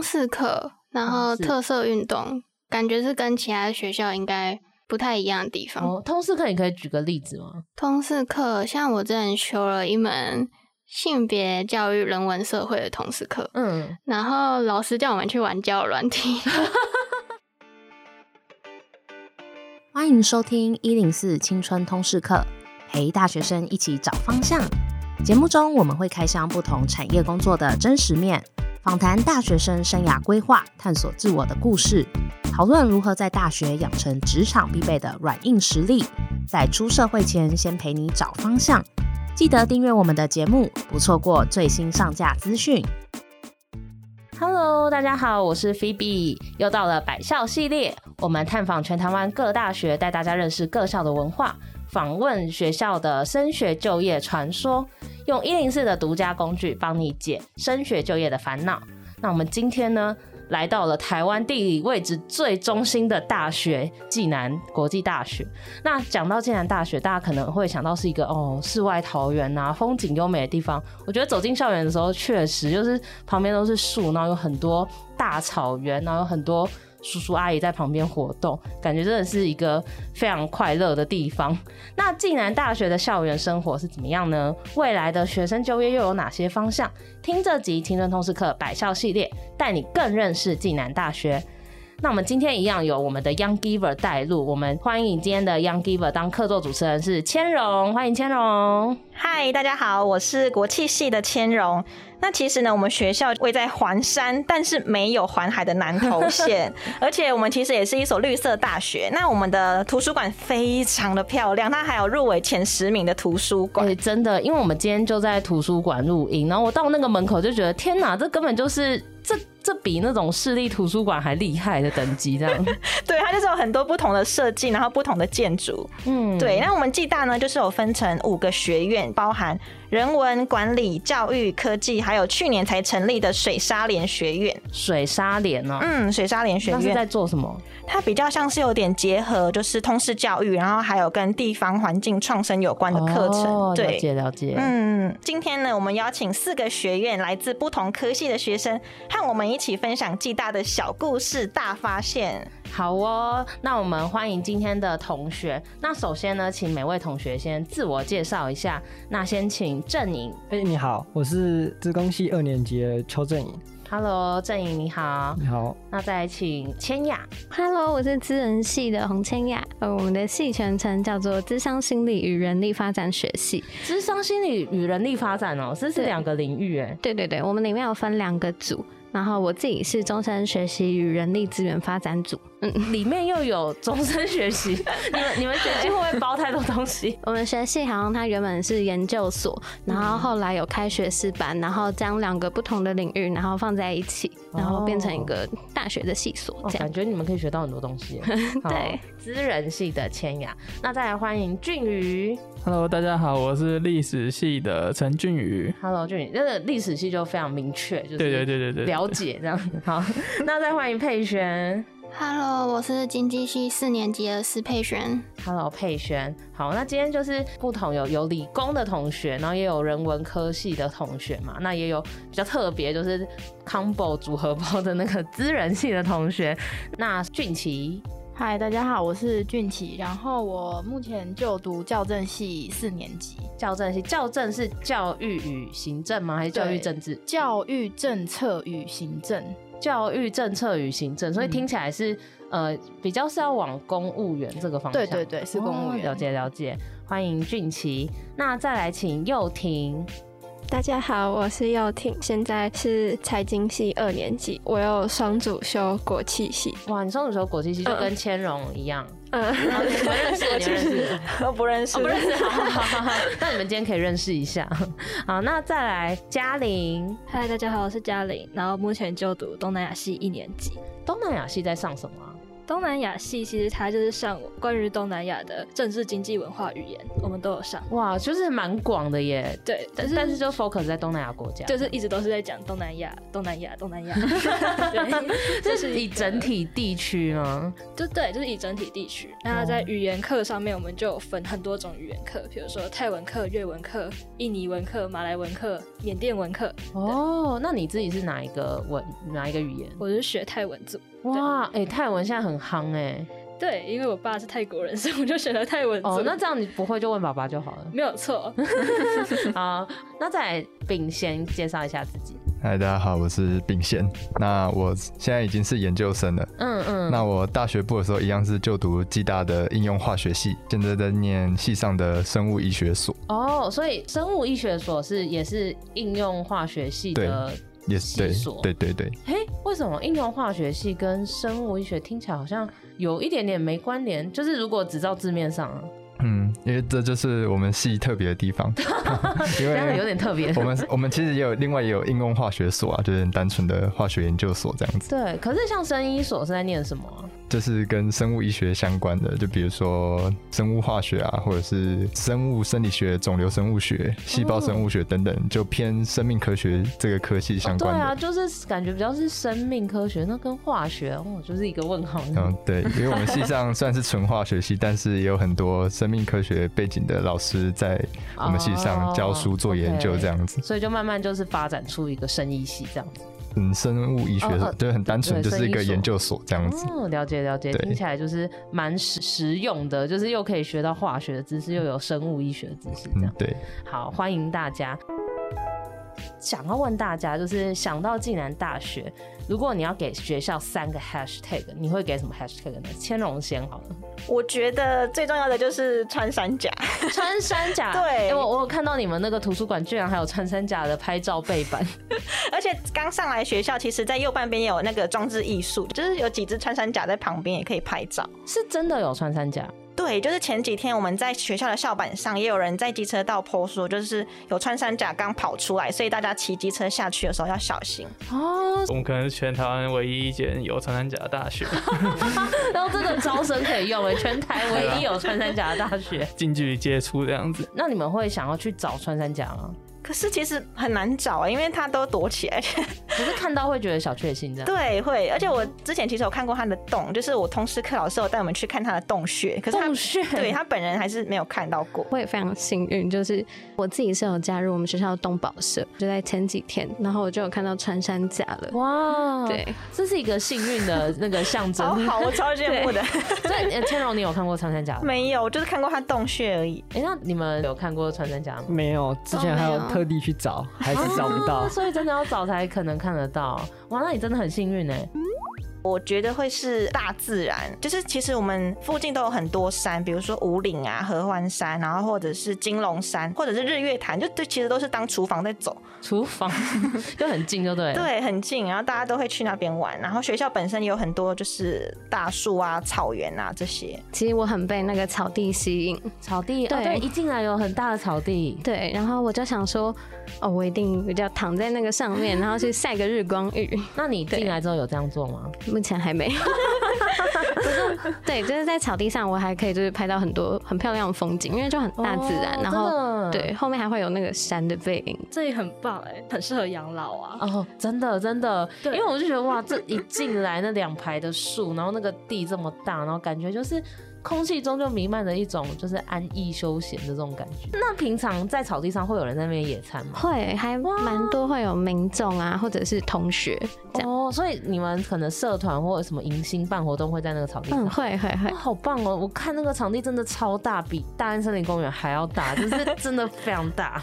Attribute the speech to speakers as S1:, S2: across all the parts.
S1: 通识课，然后特色运动，感觉是跟其他学校应该不太一样的地方。
S2: 哦，通识课你可以举个例子吗？
S1: 通识课像我之前修了一门性别教育、人文社会的通识课，嗯，然后老师叫我们去玩交友软体。
S3: 欢迎收听一零四青春通识课，陪大学生一起找方向。节目中我们会开箱不同产业工作的真实面，访谈大学生生涯规划、探索自我的故事，讨论如何在大学养成职场必备的软硬实力，在出社会前先陪你找方向。记得订阅我们的节目，不错过最新上架资讯。
S2: Hello，大家好，我是 Phoebe，又到了百校系列，我们探访全台湾各大学，带大家认识各校的文化，访问学校的升学就业传说。用一零四的独家工具帮你解升学就业的烦恼。那我们今天呢，来到了台湾地理位置最中心的大学——暨南国际大学。那讲到暨南大学，大家可能会想到是一个哦，世外桃源啊，风景优美的地方。我觉得走进校园的时候，确实就是旁边都是树，然后有很多大草原，然后有很多。叔叔阿姨在旁边活动，感觉真的是一个非常快乐的地方。那暨南大学的校园生活是怎么样呢？未来的学生就业又有哪些方向？听这集青春通识课百校系列，带你更认识暨南大学。那我们今天一样有我们的 Young Giver 带路，我们欢迎今天的 Young Giver 当客座主持人是千荣，欢迎千荣。
S4: 嗨，大家好，我是国际系的千荣。那其实呢，我们学校位在环山，但是没有环海的南投县，而且我们其实也是一所绿色大学。那我们的图书馆非常的漂亮，它还有入围前十名的图书馆。
S2: 欸，真的，因为我们今天就在图书馆录音，然后我到那个门口就觉得，天哪，这根本就是。这这比那种市立图书馆还厉害的等级，这样。
S4: 对，它就是有很多不同的设计，然后不同的建筑。嗯，对。那我们暨大呢，就是有分成五个学院，包含人文、管理、教育、科技，还有去年才成立的水沙连学院。
S2: 水沙连哦，
S4: 嗯，水沙连学院
S2: 是在做什么？
S4: 它比较像是有点结合，就是通识教育，然后还有跟地方环境创生有关的课程。
S2: 哦，了解了解。
S4: 嗯，今天呢，我们邀请四个学院来自不同科系的学生，和我们一起分享暨大的小故事大发现。
S2: 好哦，那我们欢迎今天的同学。那首先呢，请每位同学先自我介绍一下。那先请郑颖。
S5: 哎、欸，你好，我是资工系二年级的邱正颖。
S2: Hello，郑颖你好。
S5: 你好。
S2: 那再来请千雅。
S1: Hello，我是资人系的洪千雅。呃，我们的系全称叫做智商心理与人力发展学系。
S2: 智商心理与人力发展哦、喔，这是两个领域哎。
S1: 对对对，我们里面有分两个组。然后我自己是终身学习与人力资源发展组，
S2: 嗯，里面又有终身学习，你们你们学系会不会包太多东西？
S1: 我们学系好像它原本是研究所，然后后来有开学士班，然后将两个不同的领域然后放在一起，然后变成一个大学的系所。这样、哦、感
S2: 觉你们可以学到很多东西。
S1: 对，
S2: 资人系的千雅，那再来欢迎俊宇。
S6: Hello，大家好，我是历史系的陈俊宇。
S2: Hello，俊宇，这个历史系就非常明确，就是对对对对对，了解这样。好，那再欢迎佩璇。
S1: Hello，我是经济系四年级的施佩璇。
S2: Hello，佩璇。好，那今天就是不同有有理工的同学，然后也有人文科系的同学嘛，那也有比较特别，就是 combo 组合包的那个资人系的同学。那俊奇。
S7: 嗨，大家好，我是俊奇，然后我目前就读教正系四年级。
S2: 教正系，教正是教育与行政吗？还是教育政治？
S7: 教育政策与行政，
S2: 教育政策与行政，所以听起来是、嗯、呃比较是要往公务员这个方向。
S7: 对对对，是公务员。
S2: 哦、了解了解，欢迎俊奇。那再来请幼婷。
S8: 大家好，我是幼婷，现在是财经系二年级，我有双主修国际系。
S2: 哇，你双主修国际系就跟千荣一样。
S8: 嗯，
S2: 你们认识？你认识？
S4: 我不认识，
S2: 不认识。好好好好，那你们今天可以认识一下。好，那再来嘉玲。
S9: 嗨，大家好，我是嘉玲，然后目前就读东南亚系一年级。
S2: 东南亚系在上什么？
S9: 东南亚系其实它就是上关于东南亚的政治、经济、文化、语言，我们都有上。
S2: 哇，就是蛮广的耶。
S9: 对，但是
S2: 但是就 focus 在东南亚国家，
S9: 就是一直都是在讲东南亚、东南亚、东南亚。对，
S2: 这是以整体地区吗？
S9: 就对，就是以整体地区。那在语言课上面，我们就有分很多种语言课，比如说泰文课、越文课、印尼文课、马来文课、缅甸文课。
S2: 哦，那你自己是哪一个文？哪一个语言？
S9: 我是学泰文组。
S2: 哇，哎、欸，泰文现在很夯哎。
S9: 对，因为我爸是泰国人，所以我就选了泰文组。
S2: 哦，那这样你不会就问爸爸就好了。
S9: 没有错。
S2: 好，那再来秉贤介绍一下自己。
S10: 嗨，大家好，我是秉贤。那我现在已经是研究生了。嗯嗯。那我大学部的时候一样是就读暨大的应用化学系，现在在念系上的生物医学所。
S2: 哦，所以生物医学所是也是应用化学系的。
S10: 也是对，对对对。
S2: 嘿，为什么应用化学系跟生物医学听起来好像有一点点没关联？就是如果只照字面上啊。
S10: 嗯，因为这就是我们系特别的地方，
S2: 因为有点特别。
S10: 我们我们其实也有另外也有应用化学所啊，就是很单纯的化学研究所这样子。
S2: 对，可是像生医所是在念什么？
S10: 就是跟生物医学相关的，就比如说生物化学啊，或者是生物生理学、肿瘤生物学、细胞生物学等等，就偏生命科学这个科系相关的。哦。对
S2: 啊，就是感觉比较是生命科学，那跟化学哦，就是一个问号。
S10: 嗯，对，因为我们系上算是纯化学系，但是也有很多生命科学背景的老师在我们系上教书做研究这样子。
S2: 哦 okay，所以就慢慢就是发展出一个生医系这样子。
S10: 嗯，生物医学就、哦呃、很单纯，就是一个研究所这样子。
S2: 哦，了解了解，听起来就是蛮实实用的，就是又可以学到化学的知识，又有生物医学的知识，这样、嗯。
S10: 对，
S2: 好，欢迎大家。想要问大家，就是想到暨南大学，如果你要给学校三个 hashtag，你会给什么 hashtag 呢？千荣先好了。
S4: 我觉得最重要的就是穿山甲，
S2: 穿山甲。
S4: 对，
S2: 欸、我我有看到你们那个图书馆居然还有穿山甲的拍照背板，
S4: 而且刚上来学校，其实在右半边也有那个装置艺术，就是有几只穿山甲在旁边也可以拍照，
S2: 是真的有穿山甲。
S4: 对，就是前几天我们在学校的校板上，也有人在机车道 po 说，就是有穿山甲刚跑出来，所以大家骑机车下去的时候要小心
S6: 哦。我们可能是全台湾唯一一间有穿山甲的大学
S2: 然后这个招生可以用哎，全台唯一有穿山甲的大学，
S6: 近距离接触这样子。
S2: 那你们会想要去找穿山甲吗？
S4: 可是其实很难找啊，因为他都躲起来。
S2: 可是看到会觉得小确幸这样。
S4: 对，会。而且我之前其实有看过他的洞，就是我通识课老师有带我们去看他的洞穴。可是他
S2: 洞穴。
S4: 对，他本人还是没有看到过。
S1: 我也非常幸运，就是我自己是有加入我们学校的动保社，就在前几天，然后我就有看到穿山甲了。哇，对，
S2: 这是一个幸运的那个象征。
S4: 好，好，我超羡慕的。
S2: 所以千荣，你有看过穿山甲吗？
S4: 没有，就是看过他洞穴而已。
S2: 哎、欸，那你们有看过穿山甲吗？
S5: 没有，之前还有特地去找，还是找不到。
S2: 所以真的要找才可能看得到。哇，那你真的很幸运呢。
S4: 我觉得会是大自然，就是其实我们附近都有很多山，比如说五岭啊、合欢山，然后或者是金龙山，或者是日月潭，就对，其实都是当厨房在走。
S2: 厨房 就很近，就对。
S4: 对，很近，然后大家都会去那边玩。然后学校本身也有很多就是大树啊、草原啊这些。
S1: 其实我很被那个草地吸引，
S2: 草地对，哦、对，一进来有很大的草地。
S1: 对，然后我就想说，哦，我一定比较躺在那个上面，然后去晒个日光浴。
S2: 那你进来之后有这样做吗？
S1: 目前还没。对，就是在草地上，我还可以就是拍到很多很漂亮的风景，因为就很大自然。哦、然后对，后面还会有那个山的背影，
S9: 这里很棒哎，很适合养老啊。
S2: 哦，真的真的，因为我就觉得哇，这一进来那两排的树，然后那个地这么大，然后感觉就是。空气中就弥漫着一种就是安逸休闲的这种感觉。那平常在草地上会有人在那边野餐吗？
S1: 会，还蛮多会有民众啊，或者是同学这样。
S2: 哦，所以你们可能社团或者什么迎新办活动会在那个草地上？
S1: 嗯，会会会。
S2: 好棒哦！我看那个场地真的超大，比大安森林公园还要大，就是 真的非常大。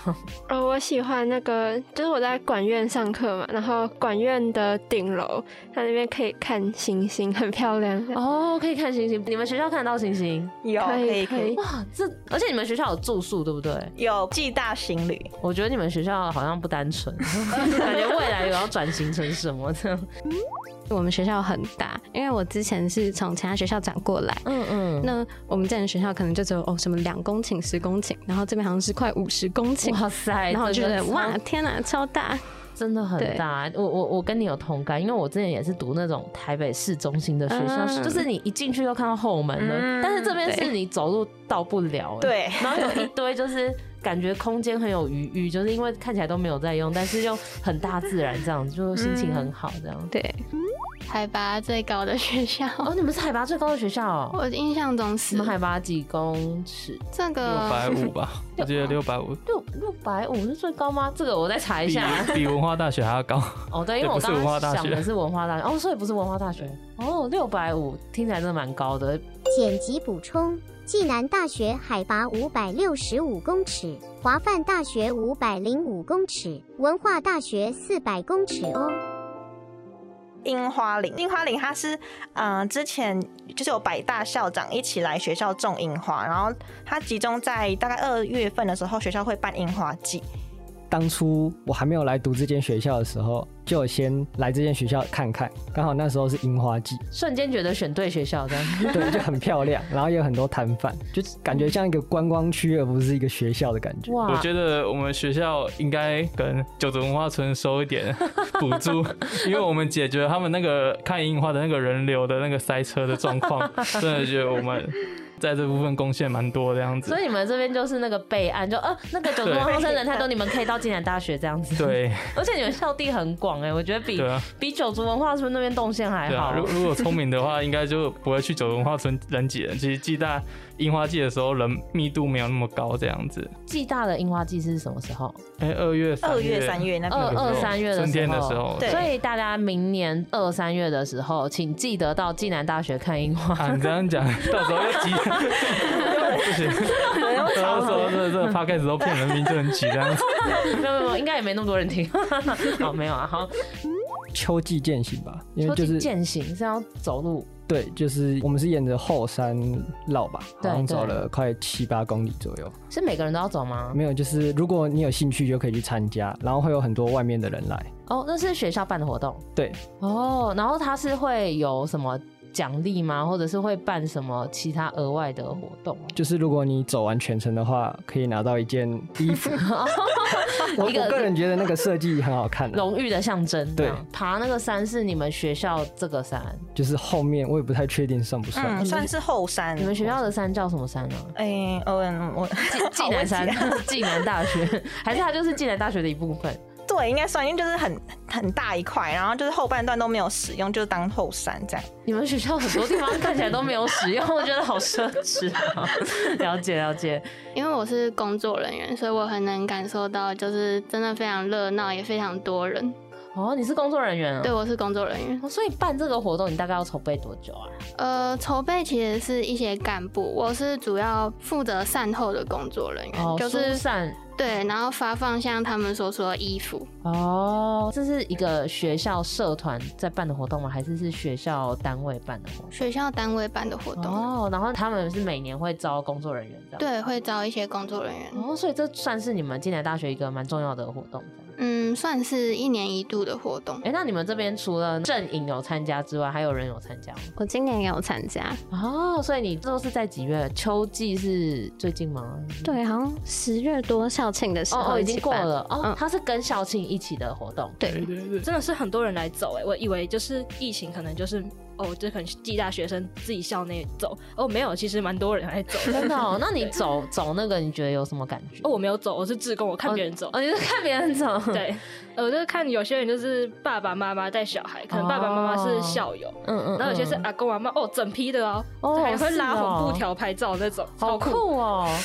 S8: 哦，我喜欢那个，就是我在管院上课嘛，然后管院的顶楼，它那边可以看星星，很漂亮。
S2: 哦，可以看星星。你们学校看得到星星？行行
S4: 有可以可以
S2: 哇，这而且你们学校有住宿对不对？
S4: 有暨大行旅，
S2: 我觉得你们学校好像不单纯，感觉未来有要转型成什么这样。
S1: 我们学校很大，因为我之前是从其他学校转过来，嗯嗯，那我们这样的学校可能就只有哦什么两公顷、十公顷，然后这边好像是快五十公顷，哇塞！然后我觉得哇天哪，超大。
S2: 真的很大。我我我跟你有同感，因为我之前也是读那种台北市中心的学校，嗯、就是你一进去就看到后门了，嗯、但是这边是你走路到不了。
S4: 对，
S2: 然后有一堆就是。感觉空间很有余裕，就是因为看起来都没有在用，但是又很大自然，这样子就心情很好，这样、嗯、
S1: 对。海拔最高的学校
S2: 哦，你们是海拔最高的学校哦。
S1: 我印象中是。
S2: 你们海拔几公尺？
S1: 这个
S6: 六百五吧，我记得六百五。
S2: 六六百五是最高吗？这个我再查一下。
S6: 比，比文化大学还要高。
S2: 哦，对，因为我刚刚想的是文化大学，哦，所以不是文化大学。哦，六百五听起来真的蛮高的。
S11: 剪辑补充。暨南大学海拔五百六十五公尺，华范大学五百零五公尺，文化大学四百公尺哦。
S4: 樱花林，樱花林它是，嗯、之前就是有百大校长一起来学校种樱花，然后它集中在大概二月份的时候，学校会办樱花季。
S5: 当初我还没有来读这间学校的时候，就先来这间学校看看，刚好那时候是樱花季，
S2: 瞬间觉得选对学校这样，
S5: 对，就很漂亮，然后也有很多摊贩，就感觉像一个观光区，而不是一个学校的感觉。
S6: 哇，我觉得我们学校应该跟九族文化村收一点补助，因为我们解决他们那个看樱花的那个人流的那个塞车的状况，真的觉得我们。在这部分贡献蛮多的样子，
S2: 所以你们这边就是那个备案，就呃那个九州文化村人太多，你们可以到暨南大学这样子。
S6: 对，
S2: 而且你们校地很广哎，我觉得比、啊、比九族文化村那边动线还好。
S6: 如、啊、如果聪明的话，应该就不会去九族文化村人挤人。其实暨大樱花季的时候人密度没有那么高，这样子。
S2: 暨大的樱花季是什么时候？
S6: 哎、欸，二月、
S4: 二月、三月那
S2: 二二三月的
S6: 春天的时候。
S2: 所以大家明年二三月的时候，请记得到暨南大学看樱花。
S6: 啊，你这样讲，到时候又挤。不行，到时候这这 podcast 都骗人命，就很挤这样子。
S2: 没有没有，应该也没那么多人听。好，没有啊，好。
S5: 秋季践行吧，因为就是
S2: 践行是要走路。
S5: 对，就是我们是沿着后山绕吧，然后走了快七八公里左右。
S2: 是每个人都要走吗？
S5: 没有，就是如果你有兴趣就可以去参加，然后会有很多外面的人来。
S2: 哦，那是学校办的活动。
S5: 对。
S2: 哦，然后他是会有什么？奖励吗？或者是会办什么其他额外的活动？
S5: 就是如果你走完全程的话，可以拿到一件衣服。我我个人觉得那个设计很好看，
S2: 荣誉的象征。
S5: 对，
S2: 爬那个山是你们学校这个山，
S5: 就是后面我也不太确定算不算，
S4: 嗯、算是后山。
S2: 你们学校的山叫什么山呢？
S4: 哎、欸，嗯，我
S2: 济南山 济南大学，还是它就是济南大学的一部分？
S4: 对，应该算，因为就是很很大一块，然后就是后半段都没有使用，就是当后山这样。
S2: 你们学校很多地方看起来都没有使用，我觉得好奢侈啊。了解了解，
S1: 因为我是工作人员，所以我很能感受到，就是真的非常热闹，也非常多人。
S2: 哦，你是工作人员啊？
S1: 对，我是工作人员。
S2: 哦，所以办这个活动，你大概要筹备多久啊？
S1: 呃，筹备其实是一些干部，我是主要负责善后的工作人员，
S2: 哦、
S1: 就是
S2: 善。
S1: 对，然后发放像他们所说的衣服。
S2: 哦，这是一个学校社团在办的活动吗？还是是学校单位办的活动？
S1: 学校单位办的活动。
S2: 哦，然后他们是每年会招工作人员的。
S1: 对，会招一些工作人员。
S2: 哦，所以这算是你们进来大学一个蛮重要的活动。
S1: 嗯，算是一年一度的活动。
S2: 哎，那你们这边除了阵营有参加之外，还有人有参加吗？
S1: 我今年也有参加。
S2: 哦，所以你这都是在几月？秋季是最近吗？
S1: 对，好像十月多校庆的时候
S2: 哦，已经过了哦。嗯、它是跟校庆一起的活动。
S1: 对对对，
S9: 真的是很多人来走哎，我以为就是疫情可能就是。哦，就可能暨大学生自己校内走哦，没有，其实蛮多人来走，
S2: 真的哦。那你走走那个，你觉得有什么感觉？
S9: 哦，我没有走，我是志工，我看别人走。
S2: 哦，你是看别人走？
S9: 对，我就是看有些人就是爸爸妈妈带小孩，可能爸爸妈妈是校友，嗯嗯，然后有些是阿公阿妈，哦，整批的哦，哦，还会拉红布条拍照那种，
S2: 好酷哦。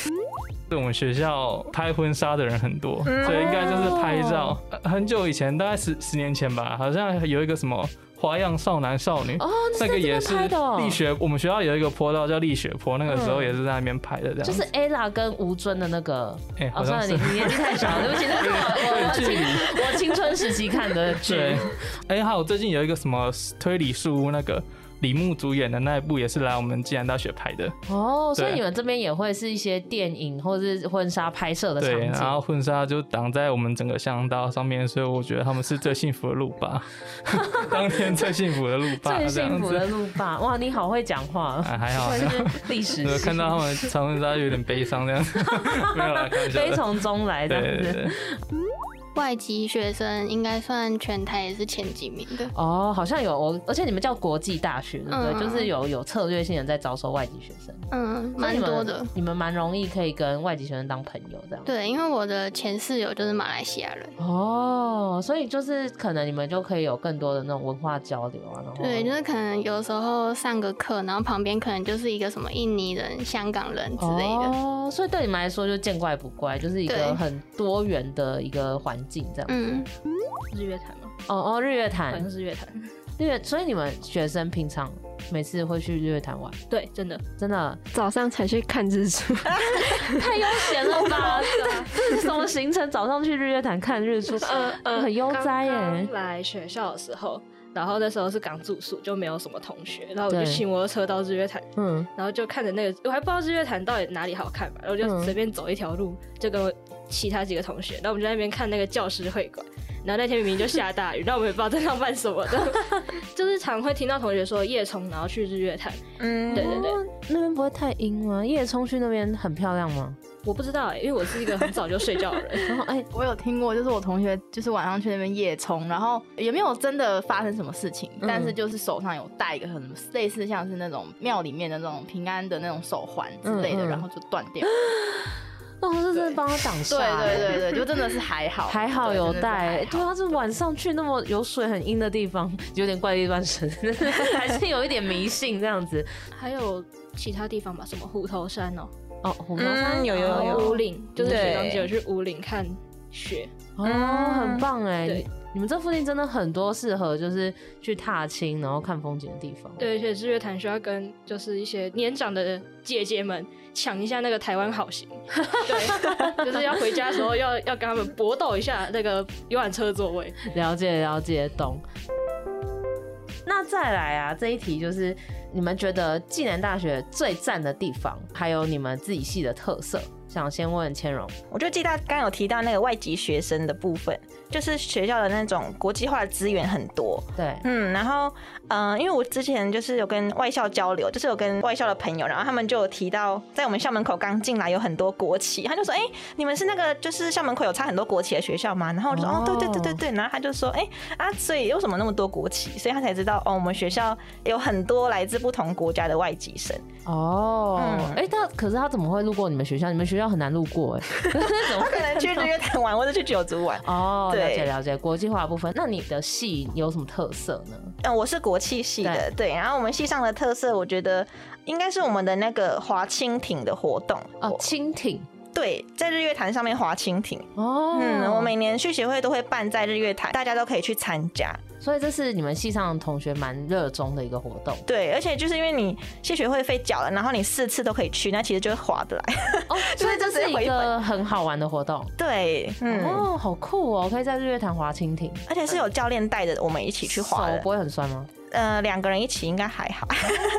S6: 是我们学校拍婚纱的人很多，所以应该就是拍照。很久以前，大概十十年前吧，好像有一个什么。花样少男少女，哦，那个也是力学，我们学校有一个坡道叫力学坡，那个时候也是在那边拍的，这样。
S2: 就是 Ella 跟吴尊的那个，
S6: 哎，
S2: 哦，算了，你年纪太小，对不起，那是我 我青春时期看的剧。
S6: 哎，还有最近有一个什么推理书屋那个。李牧主演的那一部也是来我们暨南大学拍的。
S2: 哦，所以你们这边也会是一些电影或者是婚纱拍摄的场景。
S6: 对，然后婚纱就挡在我们整个巷道上面，所以我觉得他们是最幸福的路霸，当天最幸福的路霸，
S2: 最幸福的路霸。哇，你好会讲话，
S6: 啊、还好，
S2: 历史 系
S6: 看到他们穿婚纱有点悲伤这样子，没有啦，
S2: 悲从中来的。
S6: 对对对。
S1: 外籍学生应该算全台也是前几名的
S2: 哦，好像有我，而且你们叫国际大学，对不对？
S1: 嗯、
S2: 就是有有策略性的在招收外籍学生，
S1: 嗯，蛮多的。
S2: 你们蛮容易可以跟外籍学生当朋友这样。
S1: 对，因为我的前室友就是马来西亚人
S2: 哦，所以就是可能你们就可以有更多的那种文化交流啊。然后
S1: 对，就是可能有时候上个课，然后旁边可能就是一个什么印尼人、香港人之类的。
S2: 哦，所以对你们来说就见怪不怪，就是一个很多元的一个环境这样。
S1: 嗯。
S9: 日月潭吗？
S2: 哦哦，日月潭，好像
S9: 是日月潭。
S2: 日月，所以你们学生平常每次会去日月潭玩？
S9: 对，真的，
S2: 真的，
S8: 早上才去看日出，
S2: 太悠闲了 吧？这是什么行程？早上去日月潭看日出，呃 呃，很悠哉耶。
S9: 来学校的时候，然后那时候是刚住宿，就没有什么同学，然后我就骑摩托车到日月潭，嗯，然后就看着那个，我还不知道日月潭到底哪里好看嘛，然后就随便走一条路，就跟我其他几个同学，然后我们就在那边看那个教师会馆。然后那天明明就下大雨，然后我们也不知道在那办什么的，就是常会听到同学说夜冲，然后去日月潭。嗯，对对对，
S2: 那边不会太阴吗？夜冲去那边很漂亮吗？
S9: 我不知道哎、欸，因为我是一个很早就睡觉的人。
S7: 然后哎，我有听过，就是我同学就是晚上去那边夜冲，然后也没有真的发生什么事情，嗯、但是就是手上有戴一个很类似像是那种庙里面的那种平安的那种手环之类的，嗯嗯然后就断掉。
S2: 哦，这是帮他挡 煞。
S7: 对对对对，就真的是 还好，
S2: 还好有带。对，他是晚上去那么有水很阴的地方，有点怪力乱神，还是有一点迷信这样子。
S9: 还有其他地方吧，什么虎头山哦，
S2: 哦，虎头山有有有。
S9: 五岭就是学长姐有去五岭看雪，
S2: 哦，很棒哎。你们这附近真的很多适合就是去踏青然后看风景的地方。
S9: 对，而且日月潭需要跟就是一些年长的姐姐们。抢一下那个台湾好行，对，就是要回家的时候要要跟他们搏斗一下那个游览车座位。
S2: 了解了解，懂。那再来啊，这一题就是你们觉得暨南大学最赞的地方，还有你们自己系的特色。想先问千荣，
S4: 我就记得暨大刚有提到那个外籍学生的部分。就是学校的那种国际化的资源很多，
S2: 对，
S4: 嗯，然后，嗯、呃，因为我之前就是有跟外校交流，就是有跟外校的朋友，然后他们就有提到，在我们校门口刚进来有很多国旗，他就说，哎、欸，你们是那个就是校门口有插很多国旗的学校吗？然后我就说，哦，哦对对对对对，然后他就说，哎、欸，啊，所以为什么那么多国旗？所以他才知道，哦，我们学校有很多来自不同国家的外籍生。
S2: 哦，哎、嗯，他可是他怎么会路过你们学校？你们学校很难路过哎，
S4: 怎么可能去日月潭玩或者去九族玩？
S2: 哦，对。了解了解国际化的部分，那你的系有什么特色呢？
S4: 嗯，我是国际系的，对，对。然后我们系上的特色，我觉得应该是我们的那个划蜻蜓的活动
S2: 哦，蜻蜓。
S4: 对，在日月潭上面划蜻蜓哦。嗯，我每年去协会都会办在日月潭，大家都可以去参加。
S2: 所以这是你们系上的同学蛮热衷的一个活动。
S4: 对，而且就是因为你系学会费缴了，然后你四次都可以去，那其实就是划得来。
S2: 哦，所以这是一个很好玩的活动。
S4: 对，嗯，
S2: 哦，好酷哦，可以在日月潭划蜻蜓，
S4: 而且是有教练带着我们一起去划的。
S2: 手不会很酸吗？
S4: 呃，两个人一起应该还好，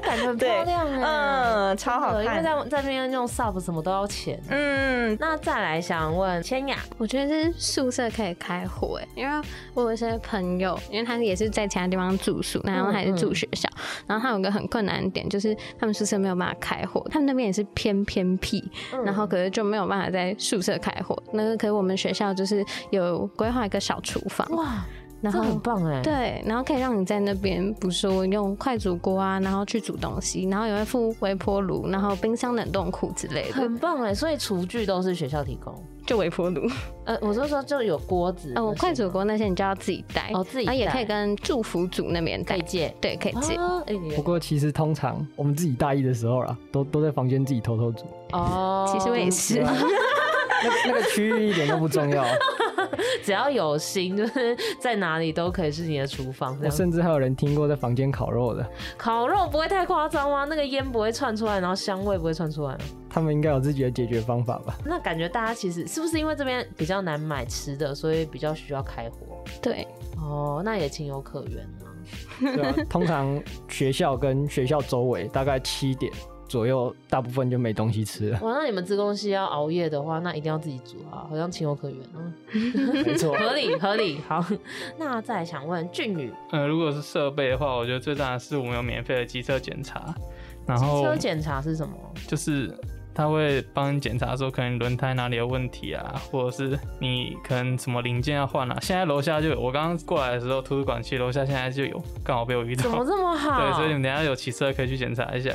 S2: 感觉很漂亮 哎
S4: 嗯，超好看。
S2: 因为在在那边用 sub 什么都要钱。嗯，那再来想问千雅，
S1: 我觉得是宿舍可以开火哎，因为我有一些朋友，因为他也是在其他地方住宿，然后还是住学校，嗯嗯、然后他有个很困难的点，就是他们宿舍没有办法开火，他们那边也是偏偏僻，嗯、然后可是就没有办法在宿舍开火。那个可是我们学校就是有规划一个小厨房哇。然后
S2: 很棒哎，
S1: 对，然后可以让你在那边，比如说用快煮锅啊，然后去煮东西，然后也会附微波炉，然后冰箱冷冻库之类的，
S2: 很棒哎。所以厨具都是学校提供，
S1: 就微波炉。
S2: 呃，我是说就有锅子，
S1: 呃，我快煮锅那些你就要自己带
S2: 哦，自己带，
S1: 也可以跟祝福组那边带
S2: 借，
S1: 对，可以借。
S5: 不过其实通常我们自己大一的时候啦，都都在房间自己偷偷煮。
S1: 哦，其实我也是，
S5: 那那个区域一点都不重要。
S2: 只要有心，就是在哪里都可以是你的厨房。
S5: 我甚至还有人听过在房间烤肉的。
S2: 烤肉不会太夸张吗？那个烟不会窜出来，然后香味不会窜出来？
S5: 他们应该有自己的解决方法吧？
S2: 那感觉大家其实是不是因为这边比较难买吃的，所以比较需要开火？
S1: 对，
S2: 哦，那也情有可原啊。
S5: 对啊，通常学校跟学校周围大概七点。左右大部分就没东西吃了。
S2: 哇，那你们吃东西要熬夜的话，那一定要自己煮啊，好像情有可原啊。
S5: 没错，
S2: 合理合理。好，那再想问俊宇，
S6: 呃，如果是设备的话，我觉得最大的是我们有免费的机车检查。然后
S2: 机车检查是什么？
S6: 就是他会帮你检查说可能轮胎哪里有问题啊，或者是你可能什么零件要换啊。现在楼下就有，我刚刚过来的时候，图书馆区楼下现在就有，刚好被我遇到。
S2: 怎么这么好？
S6: 对，所以你们等下有骑车可以去检查一下。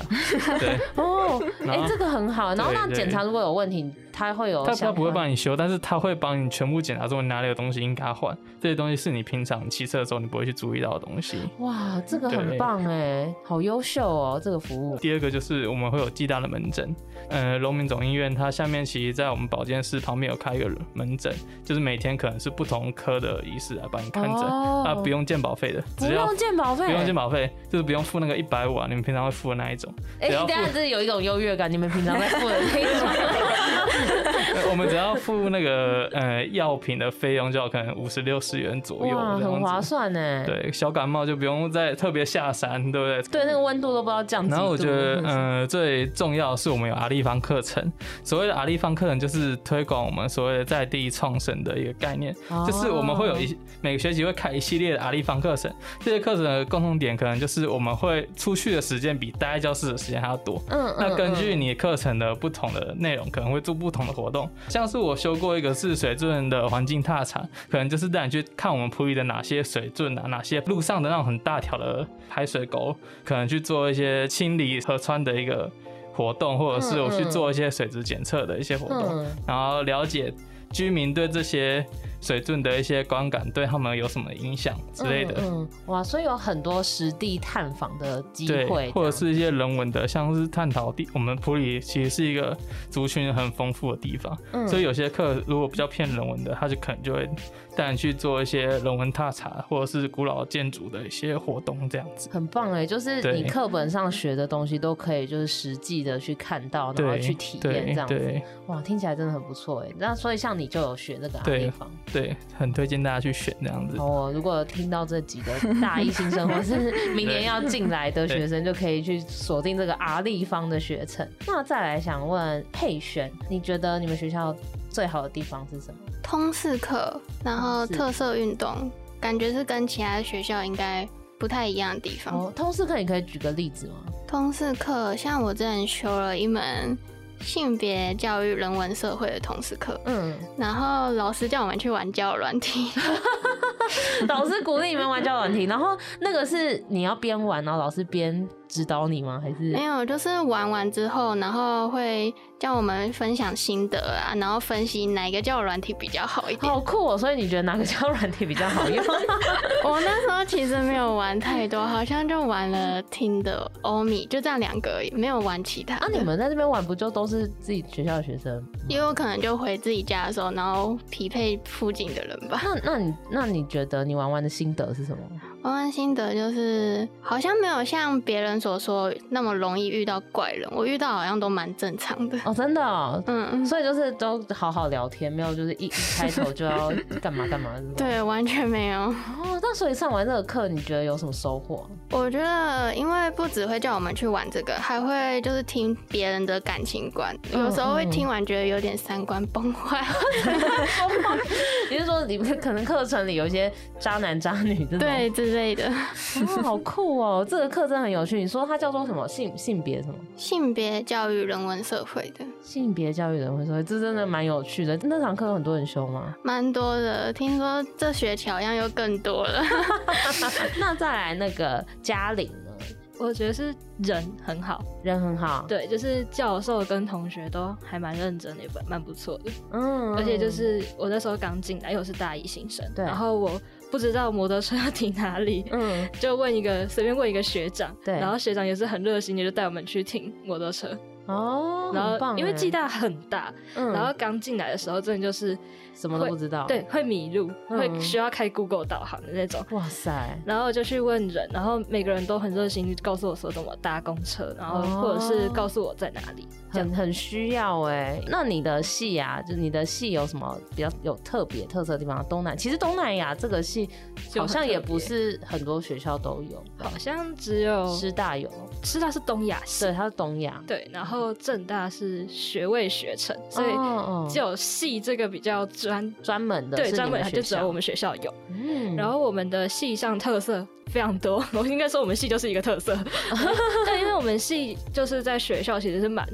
S6: 对
S2: 哦，哎、欸，这个很好。然后那检查如果有问题。他会有，
S6: 他他不会帮你修，但是他会帮你全部检查，说哪里有东西应该换。这些东西是你平常骑车的时候你不会去注意到的东西。
S2: 哇，这个很棒哎，好优秀哦，这个服务。
S6: 第二个就是我们会有暨大的门诊，呃，荣民总医院它下面其实在我们保健室旁边有开一个门诊，就是每天可能是不同科的医师来帮你看诊，哦、啊，不用健保费的，
S2: 不用健保费，
S6: 不用健保费，就是不用付那个一百五啊，你们平常会付的那一种。
S2: 哎、欸，等下这是有一种优越感，你们平常会付的那一种。
S6: 我们只要付那个呃药品的费用，就要可能五十六十元左右，
S2: 很划算呢。
S6: 对，小感冒就不用再特别下山，对不对？
S2: 对，那个温度都不知道降。
S6: 然后我觉得，呃，最重要的是我们有阿立方课程。所谓的阿立方课程，就是推广我们所谓的在地创生的一个概念，哦、就是我们会有一每个学期会开一系列的阿立方课程。这些课程的共同点，可能就是我们会出去的时间比待在教室的时间还要多。嗯，嗯，嗯，那根据你课程的不同的内容，可能会做不同的活动。像是我修过一个是水圳的环境踏查，可能就是带你去看我们埔里的哪些水圳啊，哪些路上的那种很大条的排水沟，可能去做一些清理河川的一个活动，或者是我去做一些水质检测的一些活动，然后了解居民对这些。水圳的一些观感对他们有什么影响之类的？
S2: 嗯，嗯，哇，所以有很多实地探访的机会，
S6: 或者是一些人文的，像是探讨地。我们普里其实是一个族群很丰富的地方，嗯，所以有些课如果比较偏人文的，他就可能就会。带你去做一些人文踏查，或者是古老建筑的一些活动，这样子
S2: 很棒哎！就是你课本上学的东西都可以，就是实际的去看到，然后去体验这样子。哇，听起来真的很不错哎！那所以像你就有学那个地方，
S6: 对，很推荐大家去选这样子。
S2: 哦，如果听到这集的大一新生或是明年要进来的学生，就可以去锁定这个 R 立方的学程。那再来想问佩璇，你觉得你们学校最好的地方是什么？
S12: 通识课，然后特色运动，感觉是跟其他学校应该不太一样的地方。
S2: 哦，通识课你可以举个例子吗？
S12: 通识课，像我之前修了一门性别教育、人文社会的通识课，嗯，然后老师叫我们去玩交友软体，
S2: 老师鼓励你们玩交友软体，然后那个是你要边玩，然后老师边指导你吗？还是
S12: 没有，就是玩完之后，然后会。叫我们分享心得啊，然后分析哪一个交友软体比较好一点。
S2: 好酷哦！所以你觉得哪个交友软体比较好用？
S12: 我那时候其实没有玩太多，好像就玩了 Tinder、欧米，就这样两个而已，没有玩其他。
S2: 那、啊、你们在这边玩不就都是自己学校的学生？
S12: 也有可能就回自己家的时候，然后匹配附近的人吧。
S2: 那那你那你觉得你玩玩的心得是什么？
S12: 玩玩心得就是好像没有像别人所说那么容易遇到怪人，我遇到好像都蛮正常的。
S2: 哦，真的、哦，嗯，所以就是都好好聊天，没有就是一一开头就要 干嘛干嘛？
S12: 对，完全没有。哦，
S2: 那所以上完这个课，你觉得有什么收获？
S12: 我觉得，因为不只会叫我们去玩这个，还会就是听别人的感情观，嗯、有时候会听完觉得有点三观崩坏。
S2: 你是说你们可能课程里有一些渣男渣女这种
S12: 对之类的？
S2: 哦，好酷哦！这个课真的很有趣。你说它叫做什么性性别什么？
S12: 性别教育人文社会的。
S2: 性别教育人文社会，这真的蛮有趣的。那堂课有很多人修吗？
S12: 蛮多的，听说这学期好像又更多了。
S2: 那再来那个嘉玲呢？
S9: 我觉得是人很好，
S2: 人很好。
S9: 对，就是教授跟同学都还蛮认真的，也蛮不错的。嗯，而且就是我那时候刚进来，又是大一新生，对，然后我不知道摩托车要停哪里，嗯，就问一个随便问一个学长，对，然后学长也是很热心，的就带我们去停摩托车。哦，然后因为暨大很大，嗯，然后刚进来的时候，真的就是
S2: 什么都不知道，
S9: 对，会迷路，嗯、会需要开 Google 导航的那种。
S2: 哇塞！
S9: 然后就去问人，然后每个人都很热心，告诉我说怎么搭公车，然后或者是告诉我在哪里。
S2: 哦、很很需要哎。那你的系啊，就你的系有什么比较有特别特色的地方？东南其实东南亚这个系好像也不是很多学校都有，
S9: 好像只有
S2: 师大有，
S9: 师大是东亚系，
S2: 对，它是东亚，
S9: 对，然后。正大是学位学程，所以只有系这个比较专
S2: 专门的，
S9: 对，专门就只有我们学校有。嗯，然后我们的系上特色非常多，我应该说我们系就是一个特色。对，因为我们系就是在学校其实是蛮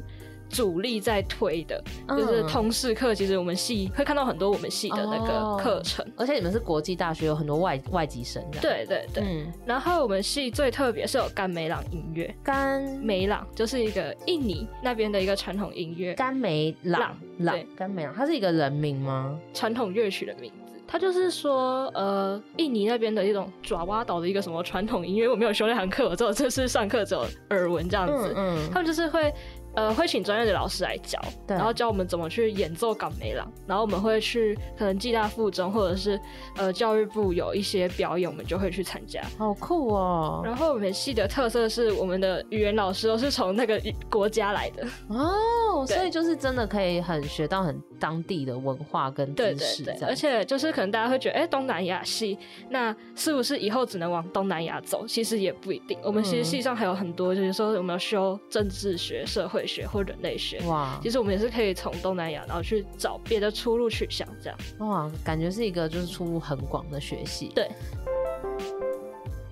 S9: 主力在推的，嗯、就是通识课。其实我们系会看到很多我们系的那个课程，哦，
S2: 而且你们是国际大学，有很多外外籍生。
S9: 对对对，嗯。然后我们系最特别是有甘美朗音乐，
S2: 甘
S9: 美朗就是一个印尼那边的一个传统音乐。
S2: 甘美朗，朗，对，甘美朗，它是一个人名吗？
S9: 传统乐曲的名字。他就是说，呃，印尼那边的一种爪哇岛的一个什么传统音乐，我没有修那堂课，我只有这次上课只有耳闻这样子。嗯，嗯，他们就是会。呃，会请专业的老师来教，然后教我们怎么去演奏港美朗，然后我们会去可能暨大附中或者是呃教育部有一些表演，我们就会去参加。
S2: 好酷哦！
S9: 然后我们系的特色是我们的语言老师都是从那个国家来的
S2: 哦，所以就是真的可以很学到很当地的文化跟知识。
S9: 对对对，而且就是可能大家会觉得，哎，东南亚系那是不是以后只能往东南亚走？其实也不一定。我们其实系上还有很多，就是说我们要修政治学、社会学或人类学哇，其实我们也是可以从东南亚然后去找别的出路去想，这样
S2: 哇，感觉是一个就是出路很广的学系。
S9: 对，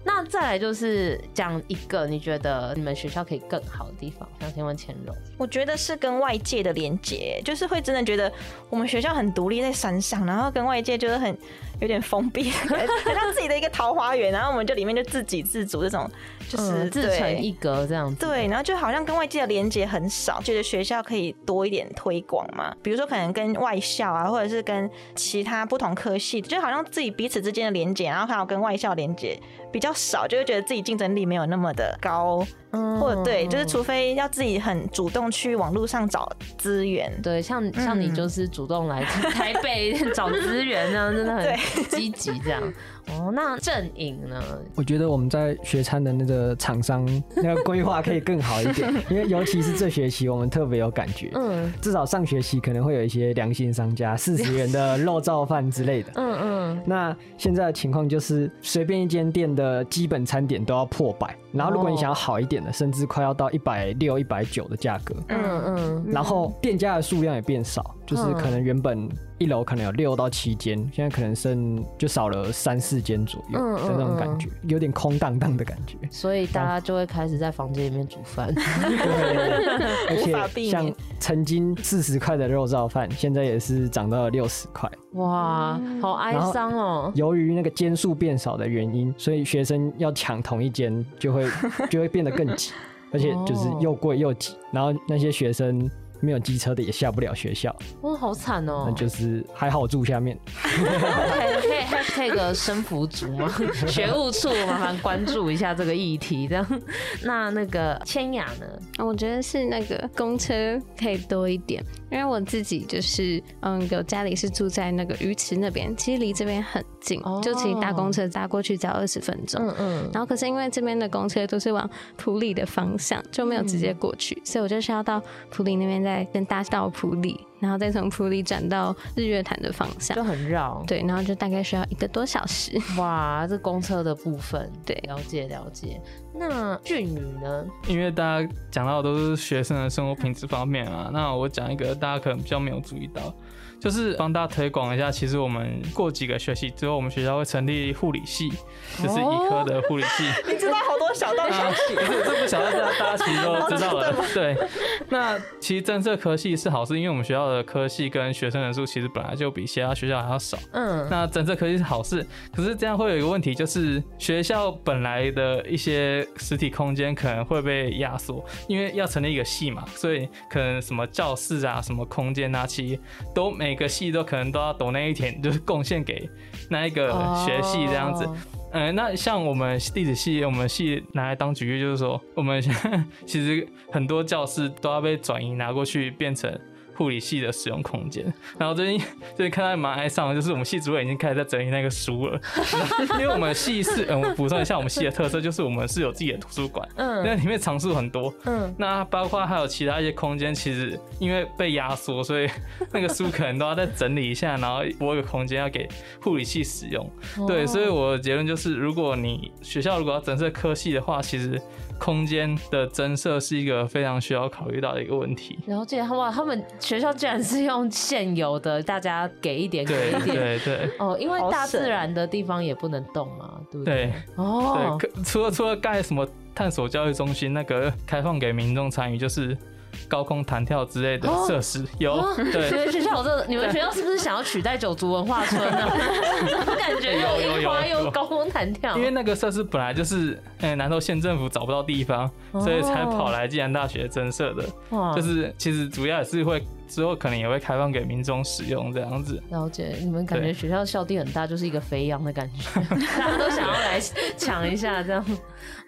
S2: 那再来就是讲一个你觉得你们学校可以更好的地方，想先问千柔。
S4: 我觉得是跟外界的连接，就是会真的觉得我们学校很独立，在山上，然后跟外界就是很。有点封闭，很像自己的一个桃花源，然后我们就里面就自给自足这种，就是、
S2: 嗯、自成一格这样子。
S4: 对，然后就好像跟外界的连接很少，觉得学校可以多一点推广嘛，比如说可能跟外校啊，或者是跟其他不同科系，就好像自己彼此之间的连接，然后还有跟外校连接比较少，就会觉得自己竞争力没有那么的高。嗯，或者对，就是除非要自己很主动去网络上找资源，
S2: 对，像像你就是主动来台北 找资源这样，真的很积极这样。哦，那阵营呢？
S5: 我觉得我们在学餐的那个厂商那个规划可以更好一点，因为尤其是这学期我们特别有感觉。嗯，至少上学期可能会有一些良心商家四十元的肉燥饭之类的。嗯嗯。那现在的情况就是随便一间店的基本餐点都要破百，然后如果你想要好一点的，甚至快要到一百六、一百九的价格。嗯嗯。然后店家的数量也变少，就是可能原本。一楼可能有六到七间，现在可能剩就少了三四间左右的那种感觉，有点空荡荡的感觉。
S2: 所以大家就会开始在房间里面煮饭。
S5: 而且像曾经四十块的肉燥饭，现在也是涨到了六十块。
S2: 哇，好哀伤哦！
S5: 由于那个间数变少的原因，所以学生要抢同一间就会就会变得更挤，而且就是又贵又挤。然后那些学生。没有机车的也下不了学校，
S2: 哇，好惨哦！
S5: 那就是还好我住下面。
S2: 可以可以配个生辅组吗？学务处麻烦关注一下这个议题，这样。那那个千雅呢？
S1: 我觉得是那个公车可以多一点，因为我自己就是嗯，有家里是住在那个鱼池那边，其实离这边很近，哦、就其实搭公车搭过去只要二十分钟。嗯嗯。然后可是因为这边的公车都是往埔里的方向，就没有直接过去，嗯、所以我就是要到埔里那边再。先搭到普里，然后再从普里转到日月潭的方向，
S2: 就很绕。
S1: 对，然后就大概需要一个多小时。
S2: 哇，这公车的部分，
S1: 对，
S2: 了解了解。那俊宇呢？
S6: 因为大家讲到的都是学生的生活品质方面啊，那我讲一个大家可能比较没有注意到。就是帮大家推广一下，其实我们过几个学期之后，我们学校会成立护理系，就是医科的护理系。
S4: 你知道好多小道消息，
S6: 这不小道，大家其实都知道了。对，那其实政策科系是好事，因为我们学校的科系跟学生人数其实本来就比其他学校还要少。嗯，那政策科系是好事，可是这样会有一个问题，就是学校本来的一些实体空间可能会被压缩，因为要成立一个系嘛，所以可能什么教室啊、什么空间啊，其实都没。每个系都可能都要懂那一天，就是贡献给那一个学系这样子。嗯、呃，那像我们地质系，我们系拿来当举例，就是说，我们现在 其实很多教室都要被转移拿过去变成。护理系的使用空间，然后最近 最近看到蛮哀伤的，就是我们系主任已经开始在整理那个书了，因为我们系是，嗯，我补充一下，我们系的特色就是我们是有自己的图书馆，嗯，那里面藏书很多，嗯，那包括还有其他一些空间，其实因为被压缩，所以那个书可能都要再整理一下，然后拨一个空间要给护理系使用，对，所以我的结论就是，如果你学校如果要整设科系的话，其实。空间的增设是一个非常需要考虑到的一个问题。
S2: 了解，哇，他们学校竟然是用现有的，大家给一点，给一点，
S6: 对对对。
S2: 哦，因为大自然的地方也不能动嘛，对不对？对
S6: 哦，对，除了除了盖什么探索教育中心，那个开放给民众参与，就是高空弹跳之类的设施。有，对。
S2: 你 们学校这？你们学校是不是想要取代九族文化村呢？怎么感觉
S6: 又樱花
S2: 又高空弹跳？
S6: 因为那个设施本来就是，嗯，南投县政府找不到地方，所以才跑来暨南大学增设的。就是其实主要也是会。之后可能也会开放给民众使用，这样子。
S2: 了解，你们感觉学校校地很大，就是一个肥羊的感觉，大家都想要来抢一下这样。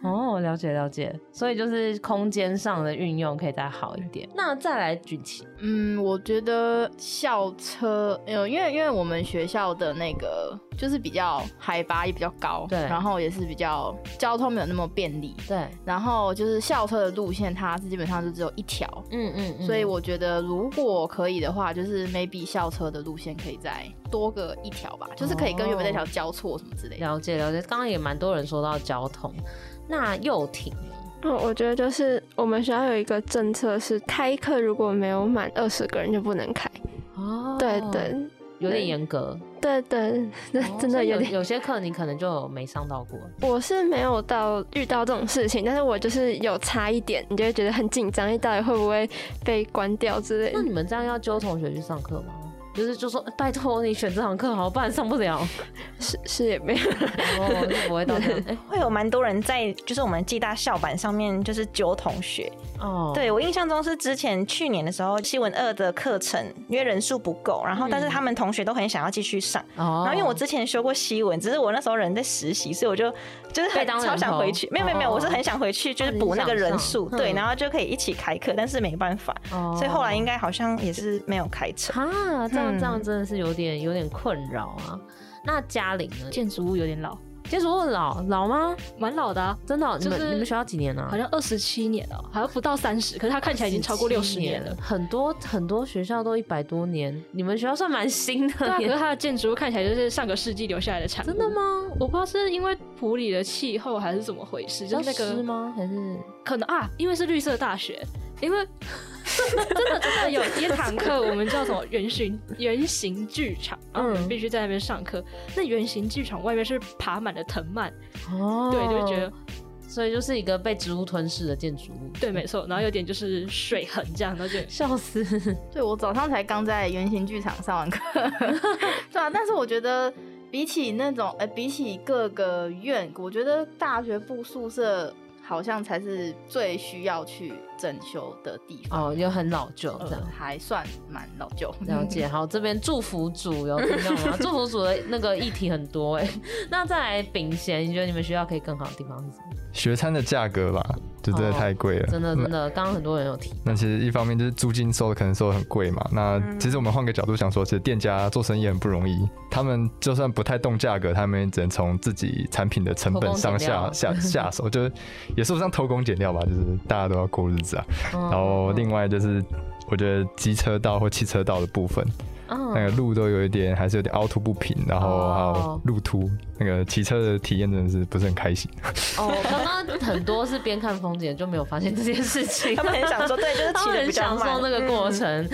S2: 哦，了解了解，所以就是空间上的运用可以再好一点。那再来举起，
S7: 嗯，我觉得校车，呃，因为因为我们学校的那个就是比较海拔也比较高，
S2: 对，
S7: 然后也是比较交通没有那么便利，
S2: 对，
S7: 然后就是校车的路线它是基本上就只有一条，
S2: 嗯嗯，嗯，
S7: 所以我觉得如果可以的话，就是 maybe 校车的路线可以再多个一条吧，就是可以跟原本那条交错什么之类的。
S2: 了解了解，刚刚也蛮多人说到交通。那又停了。
S8: 嗯，我觉得就是我们学校有一个政策是开课如果没有满二十个人就不能开。
S2: 哦，
S8: 对对，
S2: 有点严格。
S8: 对对对，真的有点。
S2: 有些课你可能就没上到过。
S8: 我是没有到遇到这种事情，但是我就是有差一点，你就会觉得很紧张，你到底会不会被关掉之类的。
S2: 那你们这样要揪同学去上课吗？就是就说拜托你选这堂课好，不然上不了。
S8: 是是也没有，
S2: 哦，不会到这
S4: 会有蛮多人在，就是我们暨大校版上面就是揪同学。哦，对我印象中是之前去年的时候，西文二的课程因为人数不够，然后但是他们同学都很想要继续上。哦。然后因为我之前修过西文，只是我那时候人在实习，所以我就就是很超想回去。没有没有没有，我是很想回去，就是补那个人数。对，然后就可以一起开课，但是没办法。哦。所以后来应该好像也是没有开成。
S2: 啊，这样。这样真的是有点有点困扰啊。那嘉玲呢？
S9: 建筑物有点老，
S2: 建筑物老老吗？
S9: 蛮老的啊，
S2: 真的、喔。
S9: 就是、
S2: 你们你们学校几年了、啊？
S9: 好像二十七年了，好像不到三十，可是它看起来已经超过六十年了。
S2: 很多很多学校都一百多年，你们学校算蛮新的。
S9: 对啊，可是它的建筑物看起来就是上个世纪留下来的产物。
S2: 真的吗？
S9: 我不知道是因为普里的气候还是怎么回事，就是那个
S2: 是吗？还是
S9: 可能啊？因为是绿色大学，因为。真的真的有一堂课，我们叫什么圆形圆形剧场，嗯，必须在那边上课。那圆形剧场外面是爬满了藤蔓，哦，对，就觉得，
S2: 所以就是一个被植物吞噬的建筑物。
S9: 对，没错。然后有点就是水痕这样，然后就
S2: 笑死。
S7: 对，我早上才刚在圆形剧场上完课，对啊。但是我觉得比起那种，哎、欸，比起各个院，我觉得大学部宿舍。好像才是最需要去整修的地方
S2: 哦，又很老旧，这样、
S7: 呃、还算蛮老旧。
S2: 了解，好，这边祝福组有听到吗？祝福组的那个议题很多哎。那再来秉贤，你觉得你们学校可以更好的地方是什么？
S10: 学餐的价格吧。就真的太贵了，
S2: 真的真的，刚刚很多人有提。
S10: 那其实一方面就是租金收的可能收的很贵嘛。那其实我们换个角度想说，其实店家做生意很不容易，他们就算不太动价格，他们只能从自己产品的成本上下下下手，就是也说不上偷工减料吧，就是大家都要过日子啊。然后另外就是我觉得机车道或汽车道的部分。那个路都有一点，还是有点凹凸不平，然后还有路突，那个骑车的体验真的是不是很开心。
S2: 哦，刚刚很多是边看风景就没有发现这件事情，
S4: 他们很享受，对，就是骑的比较慢，
S2: 很享受那个过程。嗯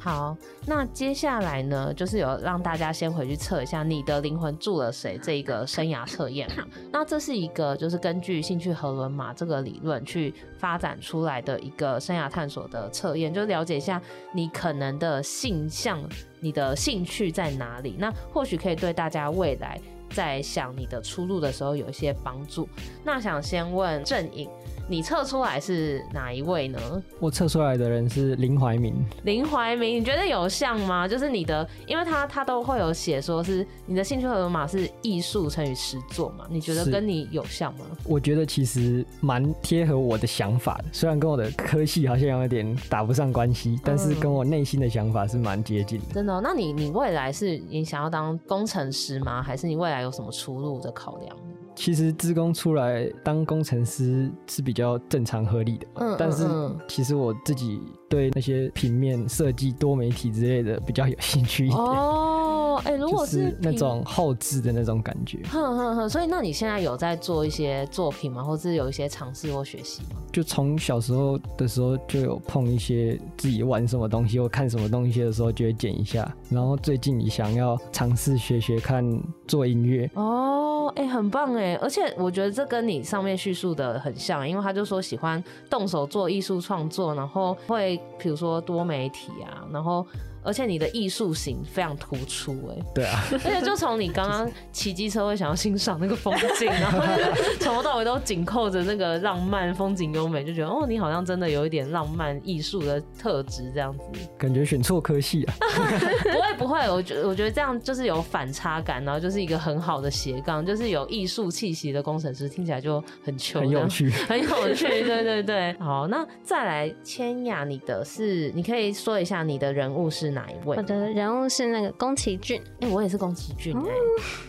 S2: 好，那接下来呢，就是有让大家先回去测一下你的灵魂住了谁这一个生涯测验。那这是一个就是根据兴趣和轮马这个理论去发展出来的一个生涯探索的测验，就了解一下你可能的性向、你的兴趣在哪里。那或许可以对大家未来在想你的出路的时候有一些帮助。那想先问正颖。你测出来是哪一位呢？
S5: 我测出来的人是林怀民。
S2: 林怀民，你觉得有像吗？就是你的，因为他他都会有写说是你的兴趣荷码是艺术乘以实作嘛？你觉得跟你有像吗？
S5: 我觉得其实蛮贴合我的想法的，虽然跟我的科系好像有点打不上关系，但是跟我内心的想法是蛮接近的。
S2: 真的哦？那你你未来是你想要当工程师吗？还是你未来有什么出路的考量？
S5: 其实职工出来当工程师是比较正常合理的，嗯，但是其实我自己对那些平面设计、多媒体之类的比较有兴趣一点。
S2: 哦，哎，如果是
S5: 那种后置的那种感觉，
S2: 哼哼哼。所以，那你现在有在做一些作品吗？或是有一些尝试或学习吗？
S5: 就从小时候的时候就有碰一些自己玩什么东西或看什么东西的时候就会剪一下，然后最近你想要尝试学学看做音乐。
S2: 哦。哎、很棒哎，而且我觉得这跟你上面叙述的很像，因为他就说喜欢动手做艺术创作，然后会比如说多媒体啊，然后。而且你的艺术型非常突出，哎，
S5: 对啊，
S2: 而且就从你刚刚骑机车会想要欣赏那个风景，然后 从头到尾都紧扣着那个浪漫风景优美，就觉得哦，你好像真的有一点浪漫艺术的特质这样子。
S5: 感觉选错科系啊？
S2: 不会不会，我觉我觉得这样就是有反差感，然后就是一个很好的斜杠，就是有艺术气息的工程师，听起来就很穷，
S5: 很有趣，
S2: 很有趣，对对对。好，那再来千雅，你的是你可以说一下你的人物是哪？哪一位？
S1: 我的人物是那个宫崎骏，
S2: 哎、欸，我也是宫崎骏哎，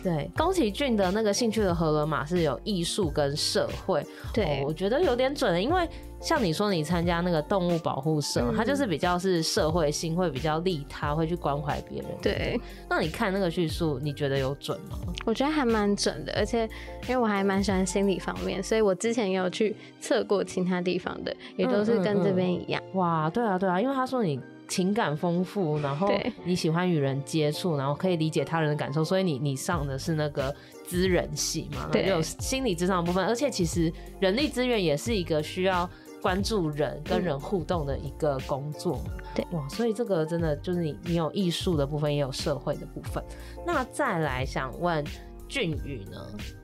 S2: 对，宫崎骏的那个兴趣的荷尔马是有艺术跟社会，
S1: 对、
S2: 哦，我觉得有点准，因为像你说你参加那个动物保护社，嗯、它就是比较是社会性，会比较利他，会去关怀别人。
S1: 对，
S2: 那你看那个叙述，你觉得有准吗？
S1: 我觉得还蛮准的，而且因为我还蛮喜欢心理方面，所以我之前也有去测过其他地方的，也都是跟这边一样、嗯嗯嗯。
S2: 哇，对啊，对啊，因为他说你。情感丰富，然后你喜欢与人接触，然后可以理解他人的感受，所以你你上的是那个资人系嘛，对，有心理智商的部分，而且其实人力资源也是一个需要关注人跟人互动的一个工作，
S1: 对，
S2: 哇，所以这个真的就是你你有艺术的部分，也有社会的部分。那再来想问俊宇呢？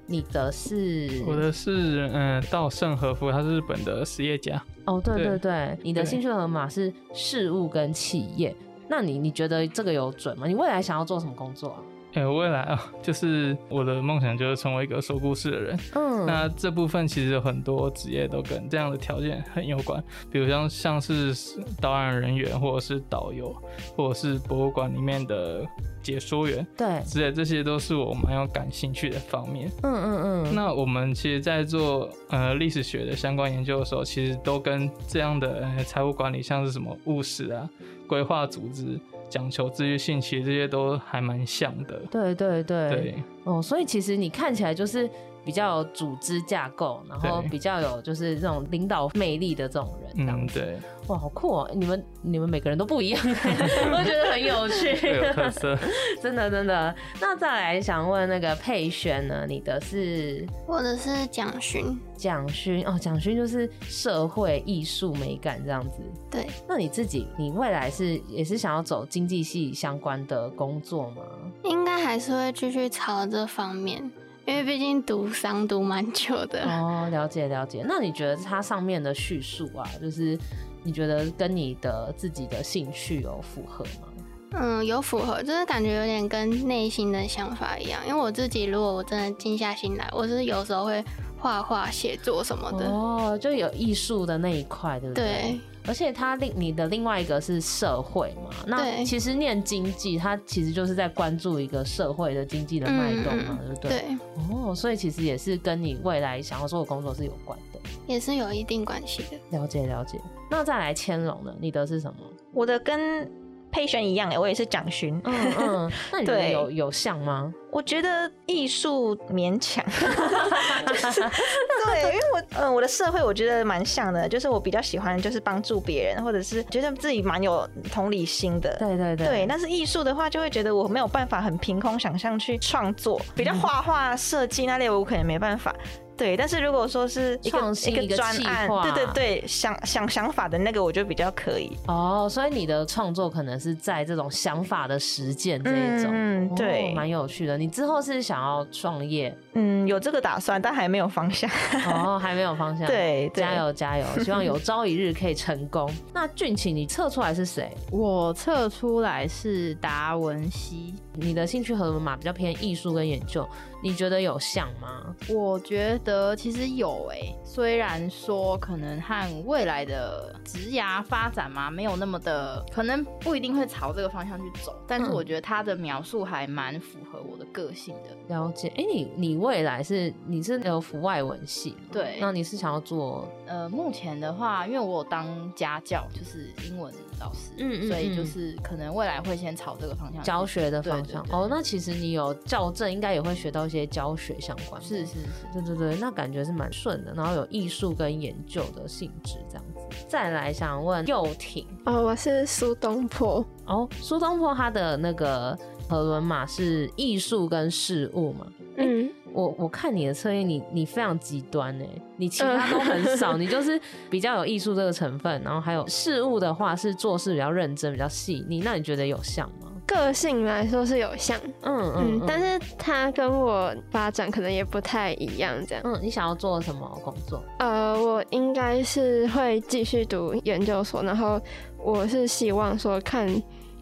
S2: 你的是？
S6: 我的是嗯，稻盛和夫，他是日本的实业家。
S2: 哦，对对对，你的兴趣和码是事物跟企业，那你你觉得这个有准吗？你未来想要做什么工作啊？
S6: 哎、欸，未来啊，就是我的梦想就是成为一个说故事的人。嗯，那这部分其实有很多职业都跟这样的条件很有关，比如像像是导演人员，或者是导游，或者是博物馆里面的解说员，
S2: 对，
S6: 之类这些都是我蛮有感兴趣的方面。
S2: 嗯嗯嗯。
S6: 那我们其实，在做呃历史学的相关研究的时候，其实都跟这样的呃财务管理，像是什么务实啊、规划组织。讲求自律性，其实这些都还蛮像的。
S2: 对对对，
S6: 对
S2: 哦，所以其实你看起来就是比较有组织架构，然后比较有就是这种领导魅力的这种人。
S6: 嗯，对。
S2: 哇，好酷哦！你们你们每个人都不一样，我觉得很有趣，
S6: 有特色，
S2: 真的真的。那再来想问那个佩璇呢？你的是？
S8: 我的是蒋勋，
S2: 蒋勋哦，蒋勋就是社会艺术美感这样子。
S8: 对，
S2: 那你自己，你未来是也是想要走经济系相关的工作吗？
S8: 应该还是会继续朝这方面，因为毕竟读商读蛮久的。
S2: 哦，了解了解。那你觉得它上面的叙述啊，就是。你觉得跟你的自己的兴趣有符合吗？
S8: 嗯，有符合，就是感觉有点跟内心的想法一样。因为我自己，如果我真的静下心来，我是有时候会画画、写作什么的。
S2: 哦，就有艺术的那一块，对不对？
S8: 对。
S2: 而且他另你的另外一个是社会嘛？那其实念经济，它其实就是在关注一个社会的经济的脉动嘛，对不对？
S8: 对。
S2: 哦，所以其实也是跟你未来想要做的工作是有关的，
S8: 也是有一定关系的。
S2: 了解了解。那再来千龙呢？你的是什么？
S4: 我的跟佩璇一样哎，我也是蒋勋。
S2: 嗯嗯，那你觉得有有像吗？
S4: 我觉得艺术勉强，就是 对，因为我嗯、呃，我的社会我觉得蛮像的，就是我比较喜欢就是帮助别人，或者是觉得自己蛮有同理心的。
S2: 对对对。
S4: 对，但是艺术的话，就会觉得我没有办法很凭空想象去创作，比较画画设计那类，我可能没办法。对，但是如果说是一个一个专案，对对对，想想想法的那个，我就比较可以。
S2: 哦，所以你的创作可能是在这种想法的实践这一种，
S4: 嗯，对，
S2: 蛮、哦、有趣的。你之后是想要创业？
S4: 嗯，有这个打算，但还没有方向。
S2: 哦，还没有方向。
S4: 对，
S2: 加油加油，希望有朝一日可以成功。那俊晴，你测出来是谁？
S7: 我测出来是达文西。
S2: 你的兴趣和码比较偏艺术跟研究，你觉得有像吗？
S7: 我觉得其实有诶、欸，虽然说可能和未来的职涯发展嘛，没有那么的，可能不一定会朝这个方向去走，但是我觉得他的描述还蛮符合我的个性的。
S2: 嗯、了解，哎、欸，你你未来是你是有辅外文系，
S7: 对，
S2: 那你是想要做？
S7: 呃，目前的话，因为我有当家教，就是英文老师，嗯，嗯，嗯，所以就是可能未来会先朝这个方向
S2: 教学的方向。哦，那其实你有校正，应该也会学到一些教学相关。
S7: 是是是，
S2: 对对对，那感觉是蛮顺的。然后有艺术跟研究的性质这样子。再来想问幼婷，
S8: 哦，我是苏东坡。
S2: 哦，苏东坡他的那个荷轮马是艺术跟事物嘛？嗯。我我看你的测验，你你非常极端哎，你其他都很 少，你就是比较有艺术这个成分，然后还有事物的话是做事比较认真、比较细腻。那你觉得有像吗？
S8: 个性来说是有像，嗯嗯，嗯，但是他跟我发展可能也不太一样，这样。
S2: 嗯，你想要做什么工作？
S8: 呃，我应该是会继续读研究所，然后我是希望说看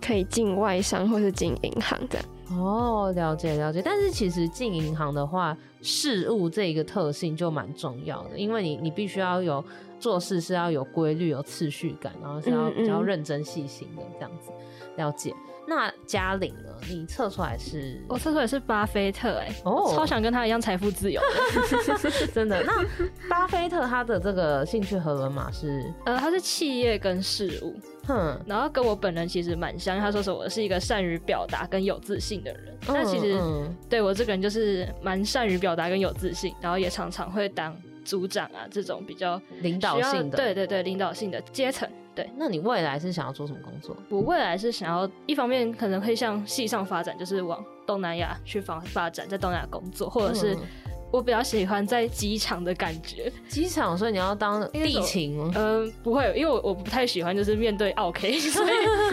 S8: 可以进外商或是进银行的。
S2: 哦，了解了解。但是其实进银行的话，事务这一个特性就蛮重要的，因为你你必须要有做事是要有规律、有次序感，然后是要比较认真细心的这样子。了解。那嘉玲呢？你测出来是？
S9: 我测出来是巴菲特哎、欸，哦、oh.，超想跟他一样财富自由，
S2: 真的。那巴菲特他的这个兴趣和轮码是？
S9: 呃，他是企业跟事务，哼，然后跟我本人其实蛮像。他说是我是一个善于表达跟有自信的人，那、嗯、其实、嗯、对我这个人就是蛮善于表达跟有自信，然后也常常会当组长啊这种比较
S2: 领导性的，
S9: 对对对，领导性的阶层。对，
S2: 那你未来是想要做什么工作？
S9: 我未来是想要一方面可能会向系上发展，就是往东南亚去发发展，在东南亚工作，或者是。我比较喜欢在机场的感觉，
S2: 机场，所以你要当地勤？
S9: 嗯，不会，因为我我不太喜欢就是面对奥客，所以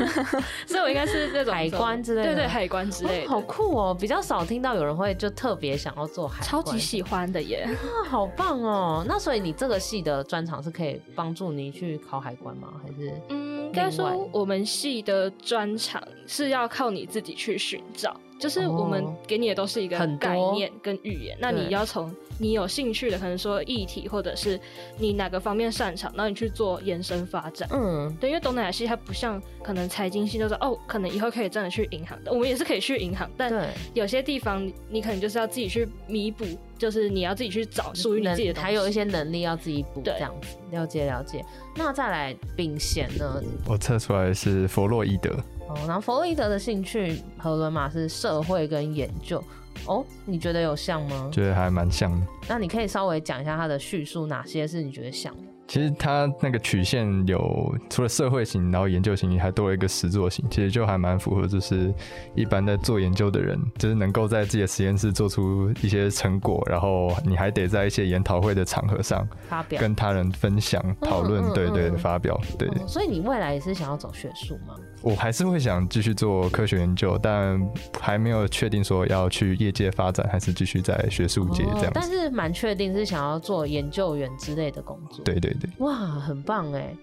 S9: 所以我应该是那种
S2: 海关之类的，
S9: 对对，海关之类的。
S2: 哦，好酷哦，比较少听到有人会就特别想要做海关，
S9: 超级喜欢的耶，
S2: 啊，好棒哦。那所以你这个系的专长是可以帮助你去考海关吗？还是
S9: 嗯，应该说我们系的专长是要靠你自己去寻找。就是我们给你的都是一个概念跟语言，那你要从你有兴趣的，可能说议题或者是你哪个方面擅长，然后你去做延伸发展。嗯，对，因为东南亚系它不像可能财经系，就是哦，可能以后可以真的去银行的，我们也是可以去银行，但有些地方你可能就是要自己去弥补，就是你要自己去找属于你自己的东西，
S2: 还有一些能力要自己补，这样子。了解了解。那再来秉贤呢？
S10: 我测出来是弗洛伊德。
S2: 哦，然后弗洛伊德的兴趣和伦马是社会跟研究。哦，你觉得有像吗？
S10: 觉得还蛮像的。
S2: 那你可以稍微讲一下他的叙述，哪些是你觉得像的？
S10: 其实它那个曲线有除了社会型，然后研究型，还多了一个实作型，其实就还蛮符合，就是一般在做研究的人，就是能够在自己的实验室做出一些成果，然后你还得在一些研讨会的场合上发表，跟他人分享讨论，嗯、对，对对，发表对、
S2: 嗯。所以你未来也是想要走学术吗？
S10: 我还是会想继续做科学研究，但还没有确定说要去业界发展，还是继续在学术界这样子。
S2: 但是蛮确定是想要做研究员之类的工作。
S10: 对对
S2: 哇，很棒哎！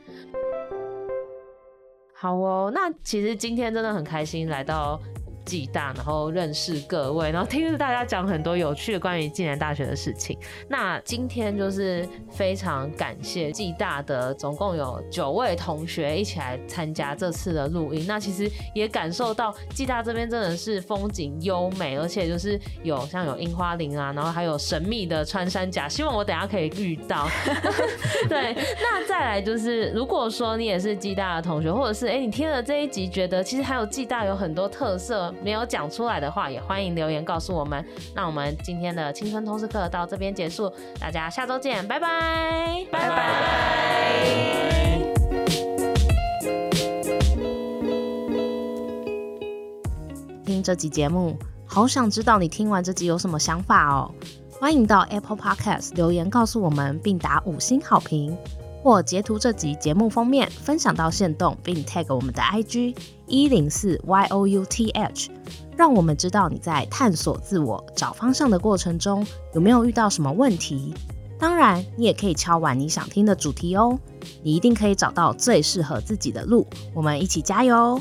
S2: 好哦，那其实今天真的很开心来到。暨大，然后认识各位，然后听着大家讲很多有趣的关于暨南大学的事情。那今天就是非常感谢暨大的总共有九位同学一起来参加这次的录音。那其实也感受到暨大这边真的是风景优美，而且就是有像有樱花林啊，然后还有神秘的穿山甲。希望我等下可以遇到。对，那再来就是，如果说你也是暨大的同学，或者是哎、欸、你听了这一集觉得其实还有暨大有很多特色。没有讲出来的话，也欢迎留言告诉我们。那我们今天的青春通识课到这边结束，大家下周见，拜拜，拜拜。
S3: 听这集节目，好想知道你听完这集有什么想法哦。欢迎到 Apple Podcast 留言告诉我们，并打五星好评。或截图这集节目封面，分享到线动，并 tag 我们的 IG 一零四 youth，让我们知道你在探索自我、找方向的过程中有没有遇到什么问题。当然，你也可以敲完你想听的主题哦，你一定可以找到最适合自己的路。我们一起加油！